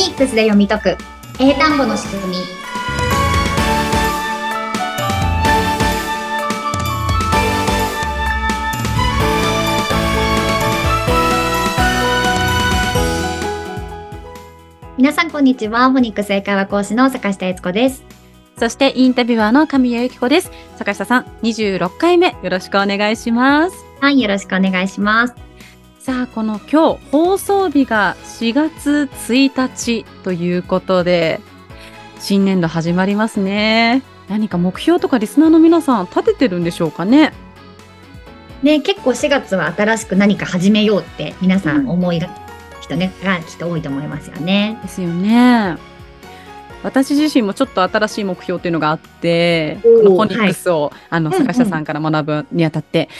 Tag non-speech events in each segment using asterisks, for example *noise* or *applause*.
ニックスで読み解く。英単語の仕組み。皆さんこんにちは。フォニックス英会話講師の坂下悦子です。そしてインタビュアーの神谷由紀子です。坂下さん26回目。よろしくお願いします。はいよろしくお願いしますさあこの今日放送日が4月1日ということで新年度始まりますね。何か目標とかリスナーの皆さん立ててるんでしょうかね？ね結構4月は新しく何か始めようって皆さん思いが、人ね。がきっと多いと思いますよね。ですよね。私自身もちょっと新しい目標っていうのがあって、このフォニックスを、あの、うんうん。坂下さんから学ぶにあたって、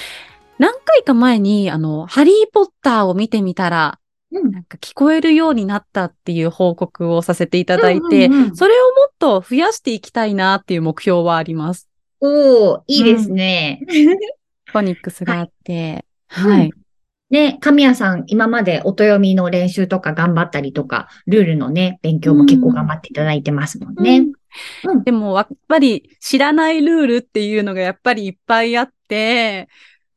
何回か前に、あの、ハリーポッターを見てみたら、うん。なんか聞こえるようになったっていう報告をさせていただいて、うんうんうん。それをもっと増やしていきたいなっていう目標はあります。おーいいですね、フォニックスがあって、い。はい。ね、神谷さん、今まで音読みの練習とか頑張ったりとか、ルールのね、勉強も結構頑張っていただいてますもんね。うん。でも、やっぱり知らないルールっていうのがやっぱりいっぱいあって、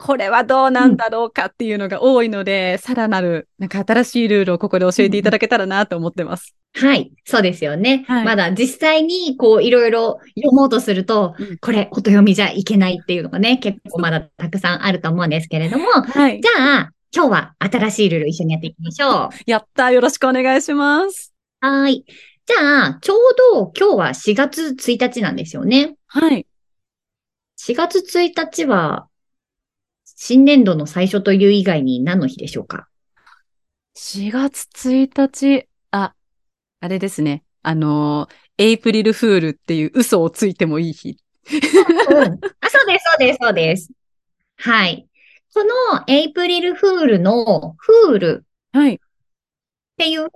これはどうなんだろうかっていうのが多いので、さらなる、なんか新しいルールをここで教えていただけたらなと思ってます。はい、そうですよね。はいまだ実際にこういろいろ読もうとすると、うんこれ音読みじゃいけないっていうのがね、結構まだたくさんあると思うんですけれども、はいじ。ゃあ、今日は新しいルール一緒にやっていきましょう。やったよろしくお願いします。はーい。じゃあ、ちょうど今日は4月1日なんですよね。はい。4月1日は、新年度の最初という以外に何の日でしょうか？4月1日、あ、あれですね。あのー、エイプリルフールっていう嘘をついてもいい日。うん。あ、そうです、そうです、そうです。はい。このエイプリルフールのフールはい。っていう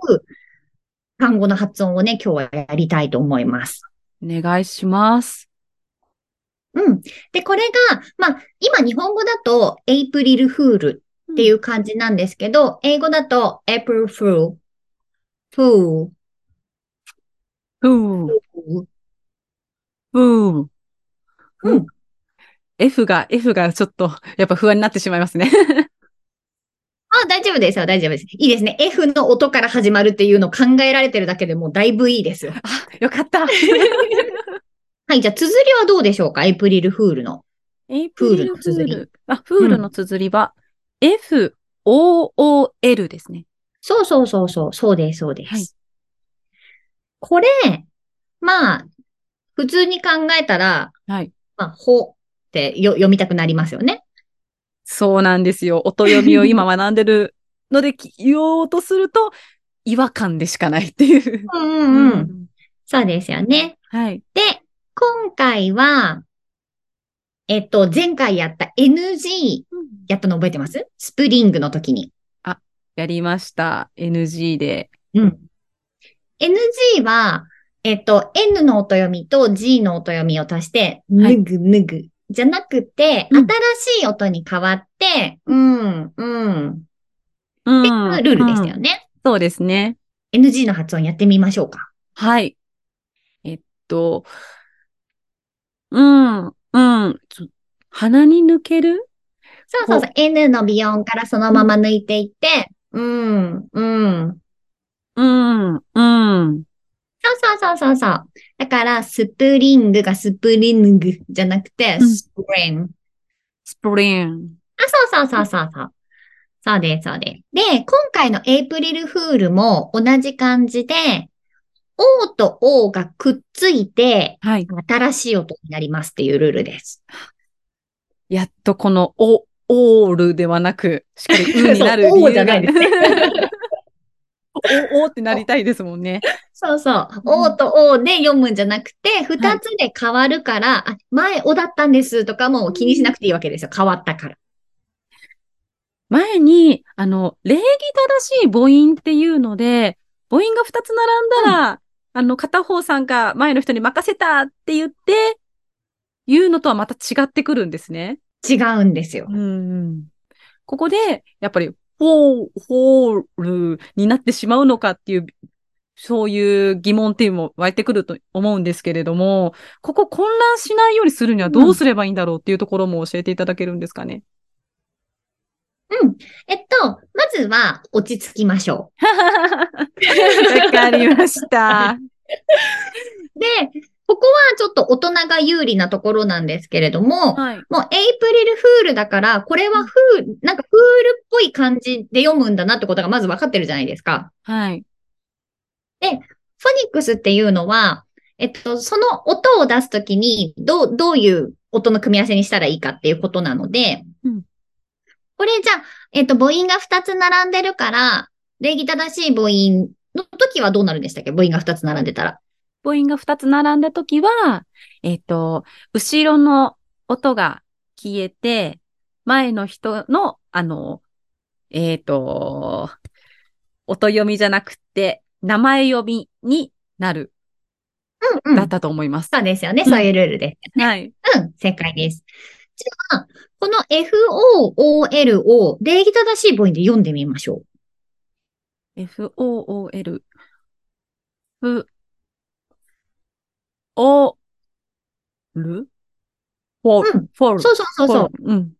単語の発音をね、今日はやりたいと思います。お願いします。うん。で、これが、まあ、今日本語だとエイプリルフールっていう感じなんですけど、英語だと April Fool、Fool、ふう、ふう。うん。F が、F がちょっと、やっぱ不安になってしまいますね。あ、大丈夫ですよ、大丈夫です。いいですね。F の音から始まるっていうのを考えられてるだけでもうだいぶいいですよ。あ、よかった。*laughs* はい、じゃあ、綴りはどうでしょうか？エイプリルフールの。エイフールフール。あ、 fool の綴りは、F, O, O, L ですね。そうそうそうそう、そうです、そうです。はいこれ、まあ、普通に考えたら、はい。まあ、ほってよ読みたくなりますよね。そうなんですよ。音読みを今学んでるのでき言おうとすると、*laughs* 違和感でしかないっていう。うんうんうん。そうですよね。はい。で、今回は、えっと、前回やった NG やったの覚えてます？スプリングの時に。やりました。NG で。うん。NG は、えっと、N の音読みと G の音読みを足して、はいぬぐぬぐ。じゃなくて、うん新しい音に変わって、うん、うん。うっていんうルールでしたようんね。そうですね。NG の発音やってみましょうか。はい。えっと、うん、うん。鼻に抜ける？そうそうそう。N のビヨンからそのまま抜いていって、うん、うん。うん、うん。そうそうそうそうそう。だから、スプリングがスプリングじゃなくて、うん。スプリング。スプリン。あ、そうそうそうそうそう。そうです、そうです。で、今回のエイプリルフールも同じ感じで、O と O がくっついて、はい。新しい音になりますっていうルールです。やっとこのお、オールではなく、しっかりうになる *laughs* 理 O 由がじゃないですね。*laughs* お、おってなりたいですもんね。そうそう。うん O と O で読むんじゃなくて、二つで変わるから、あ、前 O だったんですとかも気にしなくていいわけですよ。変わったから。前に、あの、礼儀正しい母音っていうので、母音が2つ並んだら、あの、片方さんが前の人に任せたって言って、言うのとはまた違ってくるんですね。違うんですよ。うん。ここで、やっぱり、フォー、フォールになってしまうのかっていう、そういう疑問っていうのも湧いてくると思うんですけれども、ここ混乱しないようにするにはどうすればいいんだろうっていうところも教えていただけるんですかね。うん。えっと、まずは落ち着きましょわかりました。う。*laughs* で、ここはちょっと大人が有利なところなんですけれども、はい。もうエイプリルフールだから、これはフール、なんかフールっぽい感じで読むんだなってことがまず分かってるじゃないですか。はい。フォニックスっていうのは、えっと、その音を出すときに、どう、どういう音の組み合わせにしたらいいかっていうことなので、うんこれじゃあ、えっと、母音が2つ並んでるから、礼儀正しい母音の時はどうなるんでしたっけ？母音が2つ並んでたら。母音が2つ並んだときは、えっ、と、後ろの音が消えて、前の人の、あの、えっ、と、音読みじゃなくて、名前呼びになる、うんうん。だったと思います。そうですよね。うんそういうルールです。*laughs* はい。うん、正解です。じゃあ、この FOOL を礼儀正しい母音で読んでみましょ f-o-o-l, f, o, る？for, うん。for, う。そうそうそうそう。うん。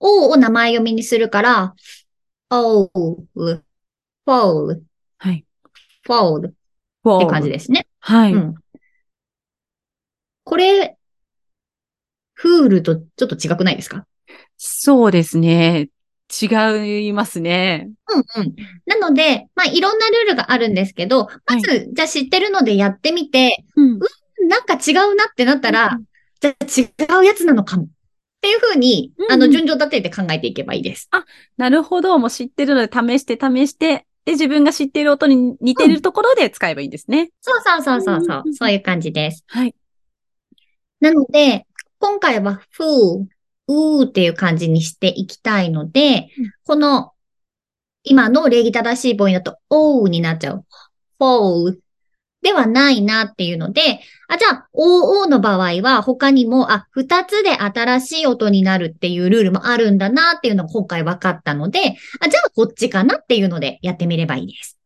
O を名前読みにするから、O, Fall, はい。Fall っ for て感じですね。はい。うん。これ、フールとちょっと違くないですか？そうですね。違いますね。うんうん。なので、まあ、いろんなルールがあるんですけど、まず、じゃあ知ってるのでやってみて、うん。なんか違うなってなったら、うんじゃあ違うやつなのかも。っていうふうに、うんうんあの、順序立てて考えていけばいいです。なるほど。もう知ってるので試して試して、で、自分が知っている音に似ているところで使えばいいんですね。そうそうそうそうそうう。んうんうんそういう感じです。はい。なので、今回は foo, うーっていう感じにしていきたいので、うんこの、今の礼儀正しい母音だと、おうになっちゃう。fall ではないなっていうので、あ、じゃあ、おーの場合は他にも、あ、二つで新しい音になるっていうルールもあるんだなっていうのが今回分かったので、あ、じゃあこっちかなっていうのでやってみればいいです。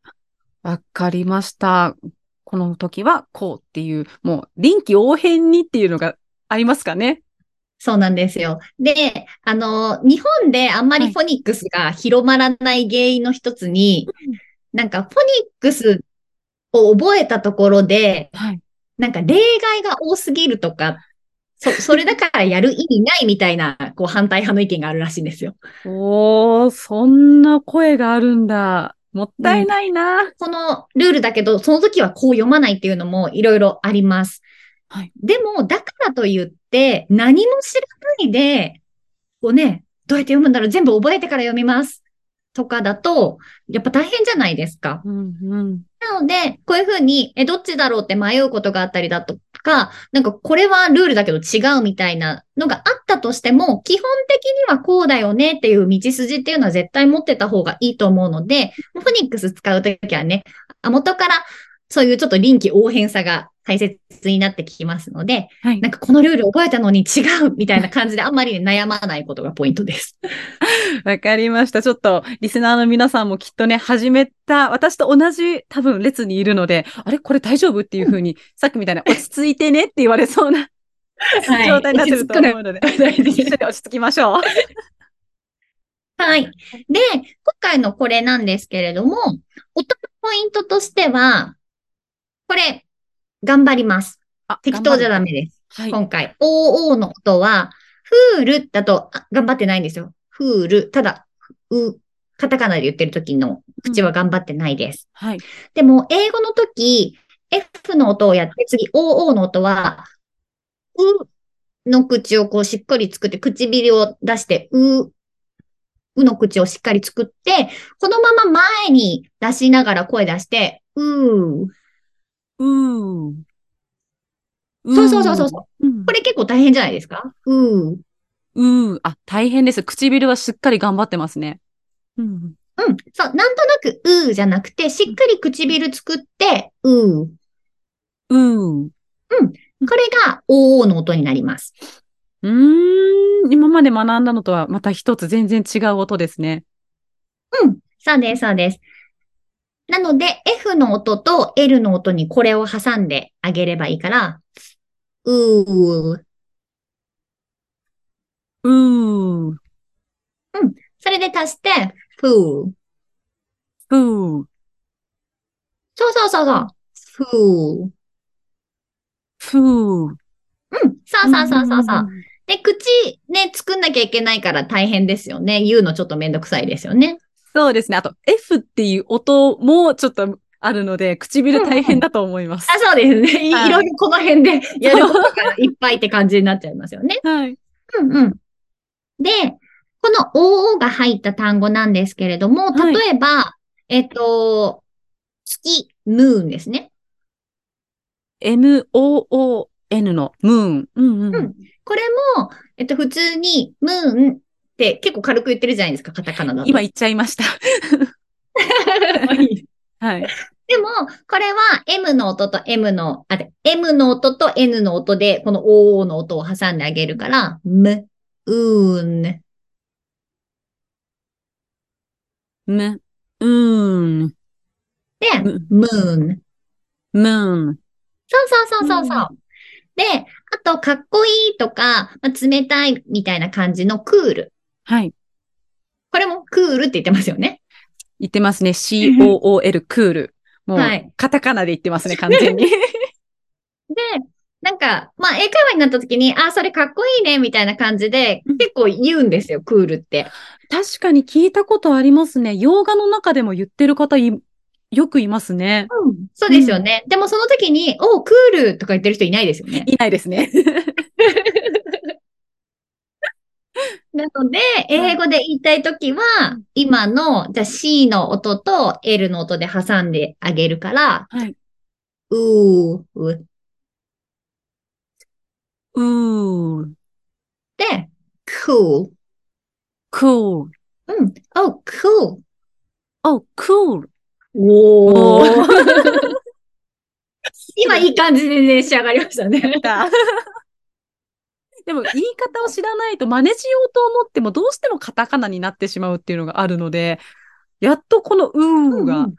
わかりました。この時はこうっていう、もう臨機応変にっていうのがありますかね？そうなんですよ。で、あの、日本であんまりはいフォニックスが広まらない原因の一つに、なんかフォニックスを覚えたところで、はい。なんか例外が多すぎるとか、そ、*laughs* それだからやる意味ないみたいな、こう反対派の意見があるらしいんですよ。おー、そんな声があるんだ。もったいないな。このルールだけど、その時はこう読まないっていうのもいろいろあります。はい。でも、だからといって、何も知らないで、こうね、どうやって読むんだろう全部覚えてから読みます。とかだと、やっぱ大変じゃないですか。うんうん。なので、こういうふうに、え、どっちだろうって迷うことがあったりだとか、なんかこれはルールだけど違うみたいなのがあったとしても、基本的にはこうだよねっていう道筋っていうのは絶対持ってた方がいいと思うので、フォニックス使うときはね、あ元からそういうちょっと臨機応変さが大切になってきますので、はいなん。かこのルール覚えたのに違うみたいな感じであんまり悩まないことがポイントです。*laughs* わかりました。ちょっと、リスナーの皆さんもきっとね、始めた、私と同じ多分列にいるので、あれ？これ大丈夫っていうふうに、さっきみたいな落ち着いてねって言われそうな *laughs* はい状態になってると思うので、一緒に落ち着きましょう。*laughs* はい。で、今回のこれなんですけれども、音のポイントとしては、これ、頑張ります。あ適当じゃダメ。メです。はい。今回、OO の音は、フールだとあ頑張ってないんですよ。フール。ただ、う、カタカナで言ってる時の口は頑張ってないです。はい。でも、英語の時、F の音をやって、次、OO の音は、うの口をこうしっかり作って、唇を出して、う、うの口をしっかり作って、このまま前に出しながら声出して、うー。うー。そうそうそうそう。これ結構大変じゃないですか？うー。うー。あ、大変です。唇はしっかり頑張ってますね。うん。うん。そう。なんとなく、うーじゃなくて、しっかり唇作って、うー。うー。これが、おーの音になります。うーん。今まで学んだのとはまた一つ全然違う音ですね。うん。そうです、そうです。なので、F の音と L の音にこれを挟んであげればいいから、うー。うー、それで足して、ふー。ふー、そうそうそうそう。ふー。ふー。うん。そうそうそうそうそう。で、口ね、作んなきゃいけないから大変ですよね。言うのちょっとめんどくさいですよね。そうですね。あと、F っていう音もちょっとあるので、唇大変だと思います。あ、そうですね。いはいいろいろこの辺で *laughs* やることがいっぱいって感じになっちゃいますよね。はい。うんうん。で、この OO が入った単語なんですけれども、はい例えば、えっと、月、ムーンですね。M-O-O-N のムーン。うんうん。うんこれも、えっと、普通に、ムーンって結構軽く言ってるじゃないですか、カタカナだと。今言っちゃいました。*laughs* はい。でも、これは M の音と M の、あ、で M の音と N の音で、この OO の音を挟んであげるから、む、うーん。む、うーん、で、むムーン。ムーン。そうそうそうそうそう。で、あと、かっこいいとか、まあ、冷たいみたいな感じのクール。はい。これもクールって言ってますよね。言ってますね。*laughs* C-O-O-L、クール。もうはい、カタカナで言ってますね、*laughs* 完全に。で、なんか、まあ、英会話になった時に、あ、それかっこいいね、みたいな感じで、うん結構言うんですよ、クールって。確かに聞いたことありますね。洋画の中でも言ってる方い、よくいますね。うん。そうですよね。でもその時に、おクールとか言ってる人いないですよね。いないですね。*laughs* なので、英語で言いたい時は、今の、じゃあ C の音と L の音で挟んであげるから、はい。うー、ううー、で、cool。cool. うん。oh, cool. Oh, cool. おおー。*laughs* 今いい感じでね、仕上がりましたね。でも言い方を知らないと真似しようと思ってもどうしてもカタカナになってしまうっていうのがあるので、やっとこのうーがうん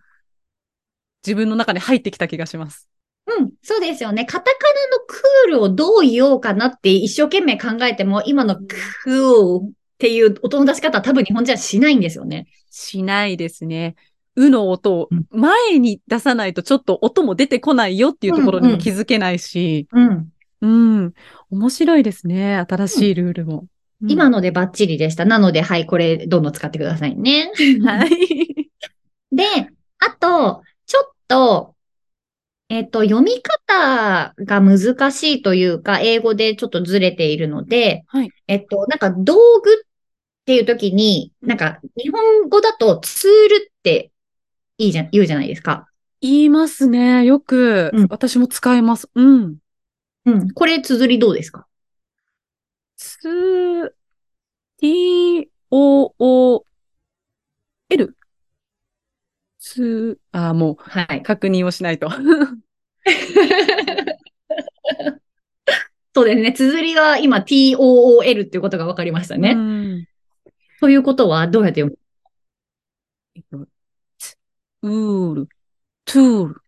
自分の中に入ってきた気がします。うん、そうですよね。カタカナのクールをどう言おうかなって一生懸命考えても、今のクールっていう音の出し方は多分日本人はしないんですよね。しないですね。うの音をうん前に出さないとちょっと音も出てこないよっていうところにも気づけないし、うん。うん、面白いですね。新しいルールも。うん今のでバッチリでした。なので、はい、これどんどん使ってくださいね。*laughs* はい。で、あと、ちょっと、えっ、と、読み方が難しいというか、英語でちょっとずれているので、はいえっと、なんか道具っていう時に、なんか日本語だとツールっていいじゃん、言うじゃないですか。言いますね。よく、うん私も使います。うん。うん。これ、綴りどうですか？つ、t, o, o, l? つ、あ、もはい。う確認をしないと。*laughs* そうですね。綴りは今 t-o-o-l っていうことが分かりましたね。うんということは、どうやって読む？えっとつうーる、tool。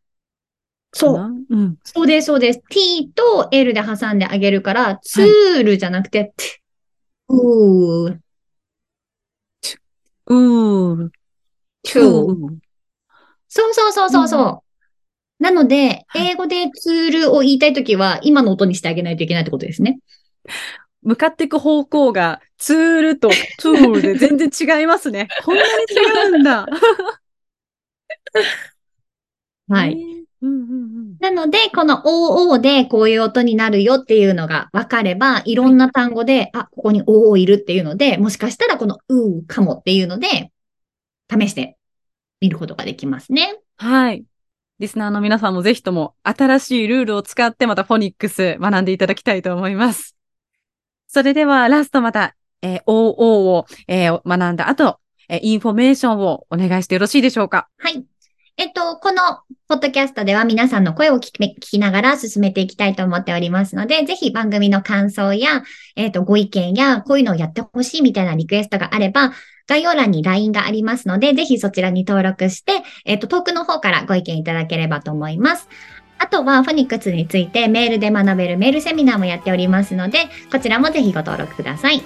そう。うん。そうです、そうです。t と l で挟んであげるから、ツールじゃなくて、t うー、うーる、トゥー。そうそうそうそうそう。なので、はい英語でツールを言いたいときは、今の音にしてあげないといけないってことですね。向かっていく方向がツールと tool で全然違いますね。*laughs* こんなに違うんだ。*laughs* はい。うんうん。なので、この OO でこういう音になるよっていうのが分かれば、いろんな単語で、あ、ここに OO いるっていうので、もしかしたらこのうーかもっていうので、試してみることができますね。はい。リスナーの皆さんもぜひとも新しいルールを使ってまたフォニックス学んでいただきたいと思います。それではラストまた、えー OO を、えー学んだ後、えーインフォメーションをお願いしてよろしいでしょうか？はい。えっと、このポッドキャストでは皆さんの声を聞き聞きながら進めていきたいと思っておりますので、ぜひ番組の感想や、えっと、ご意見や、こういうのをやってほしいみたいなリクエストがあれば、概要欄に LINE がありますので、ぜひそちらに登録して、えっ、と、遠くの方からご意見いただければと思います。あとは、フォニックスについてメールで学べるメールセミナーもやっておりますので、こちらもぜひご登録ください。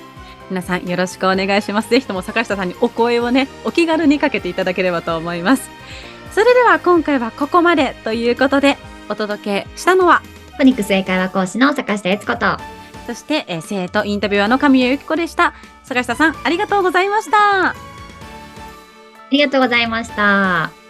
皆さんよろしくお願いします。ぜひとも坂下さんにお声をね、お気軽にかけていただければと思います。それでは今回はここまでということで、お届けしたのは、フォニックス英会話講師の坂下悦子と、あそして、えー生徒インタビュアーの神谷由紀子でした。坂下さん、ありがとうございました。りがとうございました。